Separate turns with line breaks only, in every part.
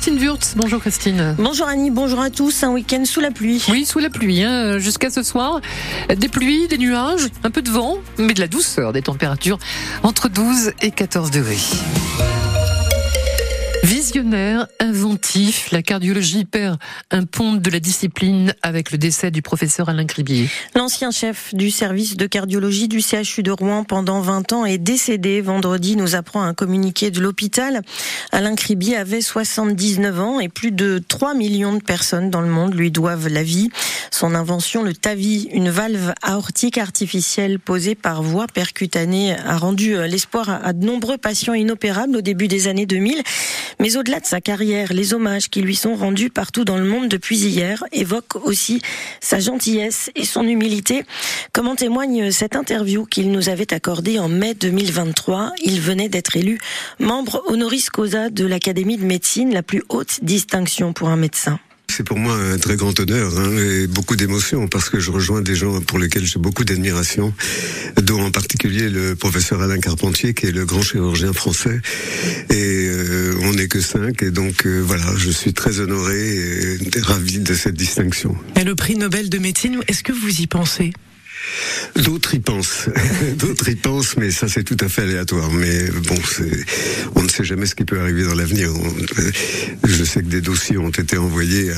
Christine Wurtz. Bonjour Christine.
Bonjour Annie, bonjour à tous. Un week-end sous la pluie.
Oui, sous la pluie, hein, jusqu'à ce soir. Des pluies, des nuages, un peu de vent, mais de la douceur, des températures entre 12 et 14 degrés. Visionnaire, inventif, la cardiologie perd un pont de la discipline avec le décès du professeur Alain Cribier.
L'ancien chef du service de cardiologie du CHU de Rouen pendant 20 ans est décédé vendredi, nous apprend un communiqué de l'hôpital. Alain Cribier avait 79 ans et plus de 3 millions de personnes dans le monde lui doivent la vie. Son invention, le TAVI, une valve aortique artificielle posée par voie percutanée, a rendu l'espoir à de nombreux patients inopérables au début des années 2000. Mais au-delà de sa carrière, les hommages qui lui sont rendus partout dans le monde depuis hier évoquent aussi sa gentillesse et son humilité. Comme en témoigne cette interview qu'il nous avait accordée en mai 2023. Il venait d'être élu membre honoris causa de l'Académie de médecine, la plus haute distinction pour un médecin.
C'est pour moi un très grand honneur hein, et beaucoup d'émotion parce que je rejoins des gens pour lesquels j'ai beaucoup d'admiration, dont en particulier le professeur Alain Carpentier qui est le grand chirurgien français. Et euh, on n'est que cinq et donc euh, voilà, je suis très honoré et ravi de cette distinction.
Et le prix Nobel de médecine, est-ce que vous y pensez?
D'autres y pensent, d'autres y pensent, mais ça c'est tout à fait aléatoire. Mais bon, on ne sait jamais ce qui peut arriver dans l'avenir. Je sais que des dossiers ont été envoyés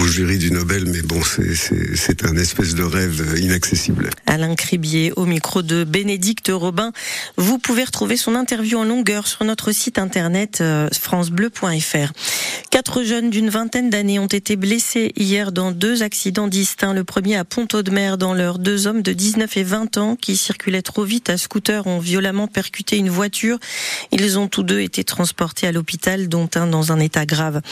au jury du Nobel, mais bon, c'est un espèce de rêve inaccessible.
Alain Cribier au micro de Bénédicte Robin. Vous pouvez retrouver son interview en longueur sur notre site internet euh, francebleu.fr. Quatre jeunes d'une vingtaine d'années ont été blessés hier dans deux accidents distincts. Le premier à Pont-Audemer dans l'heure. Deux hommes de 19 et 20 ans qui circulaient trop vite à scooter ont violemment percuté une voiture. Ils ont tous deux été transportés à l'hôpital, dont un dans un état grave.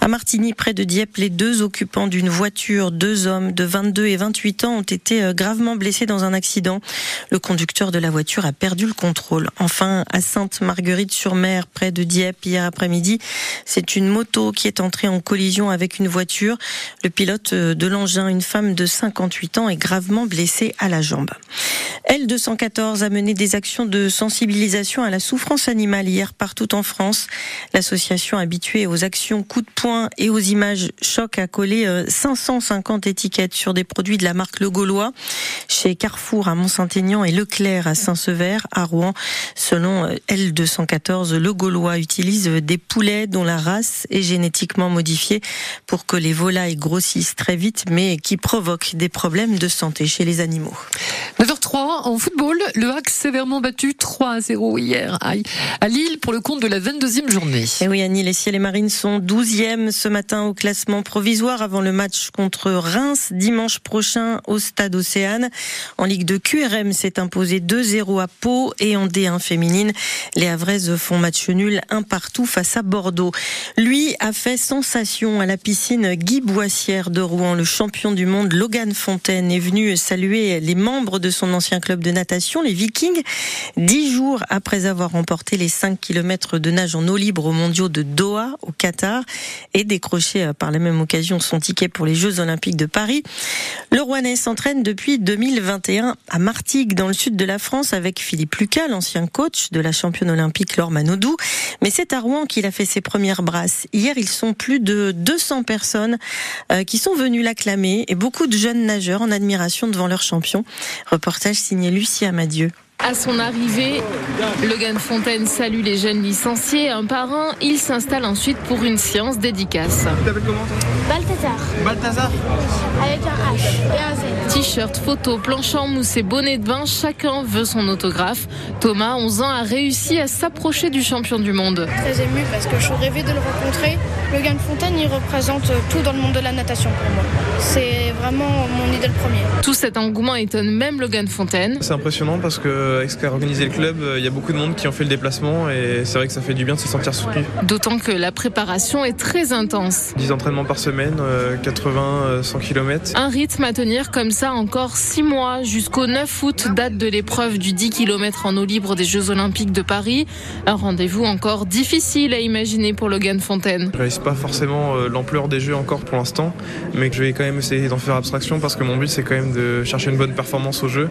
À Martigny, près de Dieppe, les deux occupants d'une voiture, deux hommes de 22 et 28 ans, ont été euh, gravement blessés dans un accident. Le conducteur de la voiture a perdu le contrôle. Enfin, à Sainte-Marguerite-sur-Mer, près de Dieppe, hier après-midi, c'est une moto qui est entrée en collision avec une voiture. Le pilote euh, de l'engin, une femme de 58 ans, est gravement blessée à la jambe. L214 a mené des actions de sensibilisation à la souffrance animale hier partout en France. L'association habituée aux actions coup de poing et aux images choc a collé 550 euh, étiquettes sur des produits de la marque Le Gaulois chez Carrefour à Mont-Saint-Aignan et Leclerc à Saint-Sever à Rouen. Selon euh, L214, Le Gaulois utilise des poulets dont la race est génétiquement modifiée pour que les volailles grossissent très vite mais qui provoquent des problèmes de santé chez les animaux.
9h03 en football, le Hack sévèrement battu 3 à 0 hier à Lille pour le compte de la 22e journée.
Et oui, Annie, les Ciels et Marines sont 12e ce matin au classement provisoire avant le match contre Reims dimanche prochain au stade Océane. En Ligue de QRM s'est imposé 2-0 à Pau et en D1 féminine, les Havraises font match nul un partout face à Bordeaux. Lui a fait sensation à la piscine Guy Boissière de Rouen. Le champion du monde Logan Fontaine est venu saluer les membres de son ancien club de natation, les Vikings, dix jours après avoir remporté les 5 km de nage en eau libre aux mondiaux de Doha, au Qatar, et décroché euh, par la même occasion son ticket pour les Jeux Olympiques de Paris. Le Rouennais s'entraîne depuis 2021 à Martigues, dans le sud de la France, avec Philippe Lucas, l'ancien coach de la championne olympique Laure Manodou. Mais c'est à Rouen qu'il a fait ses premières brasses. Hier, ils sont plus de 200 personnes euh, qui sont venues l'acclamer et beaucoup de jeunes nageurs en admiration devant leur champion. Reportage signé Lucie Amadieu.
À son arrivée, Logan Fontaine salue les jeunes licenciés. Un par un, il s'installe ensuite pour une séance dédicace.
Tu t'appelles comment
Balthazar.
Balthazar?
Avec un H et un Z.
T-shirt, photo, planche en mousse et bonnet de bain, chacun veut son autographe. Thomas, 11 ans, a réussi à s'approcher du champion du monde.
Très ému parce que je rêvais de le rencontrer. Logan Fontaine, il représente tout dans le monde de la natation pour moi. C'est vraiment mon idole premier.
Tout cet engouement étonne même Logan Fontaine.
C'est impressionnant parce que avec ce qu'a organisé le club, il y a beaucoup de monde qui ont fait le déplacement et c'est vrai que ça fait du bien de se sentir soutenu.
D'autant que la préparation est très intense.
10 entraînements par semaine, 80, 100 km.
Un rythme à tenir comme ça encore 6 mois jusqu'au 9 août, date de l'épreuve du 10 km en eau libre des Jeux Olympiques de Paris. Un rendez-vous encore difficile à imaginer pour Logan Fontaine.
Je réalise pas forcément l'ampleur des Jeux encore pour l'instant, mais je vais quand même essayer d'en faire abstraction parce que mon but c'est quand même de chercher une bonne performance au jeu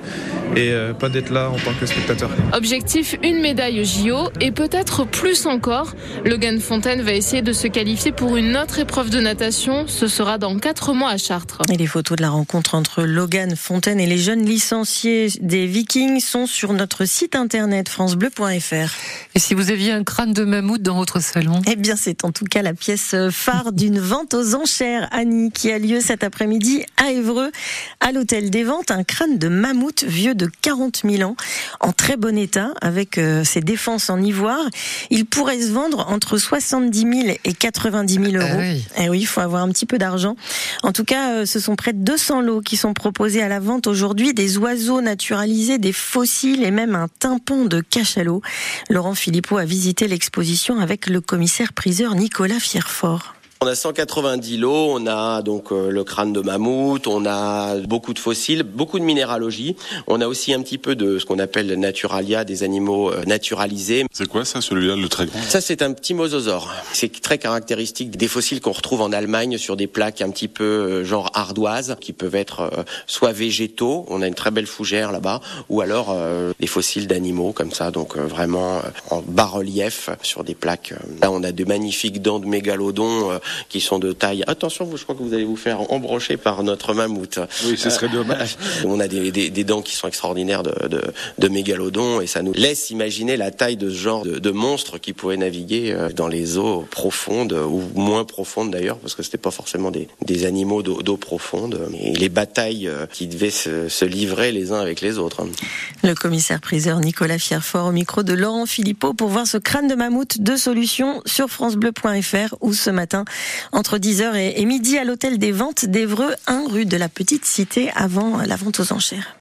et pas d'être là en tant que spectateur.
Objectif, une médaille au JO et peut-être plus encore. Logan Fontaine va essayer de se qualifier pour une autre épreuve de natation. Ce sera dans quatre mois à Chartres.
Et les photos de la rencontre entre Logan Fontaine et les jeunes licenciés des Vikings sont sur notre site internet francebleu.fr.
Et si vous aviez un crâne de mammouth dans votre salon?
Eh bien, c'est en tout cas la pièce phare d'une vente aux enchères, Annie, qui a lieu cet après-midi à Évreux, à l'hôtel des ventes. Un crâne de mammouth vieux de 40 000 ans, en très bon état, avec euh, ses défenses en ivoire. Il pourrait se vendre entre 70 000 et 90 000 euros.
Ah oui.
Eh oui, il faut avoir un petit peu d'argent. En tout cas, euh, ce sont près de 200 lots qui sont proposés à la vente aujourd'hui. Des oiseaux naturalisés, des fossiles et même un tympan de cachalot. Laurent Philippot a visité l'exposition avec le commissaire priseur Nicolas Fierfort.
On a 190 lots, on a donc euh, le crâne de mammouth, on a beaucoup de fossiles, beaucoup de minéralogie. On a aussi un petit peu de ce qu'on appelle le naturalia, des animaux euh, naturalisés.
C'est quoi ça, celui-là, le très grand
Ça, c'est un petit mosasaure. C'est très caractéristique des fossiles qu'on retrouve en Allemagne sur des plaques un petit peu euh, genre ardoises, qui peuvent être soit végétaux, on a une très belle fougère là-bas, ou alors euh, des fossiles d'animaux comme ça, donc euh, vraiment en bas-relief sur des plaques. Là, on a de magnifiques dents de mégalodons euh, qui sont de taille. Attention, vous, je crois que vous allez vous faire embrocher par notre mammouth.
Oui, ce serait dommage.
On a des, des, des dents qui sont extraordinaires de, de, de mégalodons et ça nous laisse imaginer la taille de ce genre de, de monstres qui pouvaient naviguer euh, dans les eaux profondes ou moins profondes d'ailleurs parce que c'était pas forcément des, des animaux d'eau d'eau profonde et les batailles euh, qui devaient se, se livrer les uns avec les autres.
Le commissaire priseur Nicolas Fierfort au micro de Laurent Philippot pour voir ce crâne de mammouth de solutions sur francebleu.fr ou ce matin entre 10h et midi à l'hôtel des ventes d'Evreux, 1 rue de la Petite Cité avant la vente aux enchères.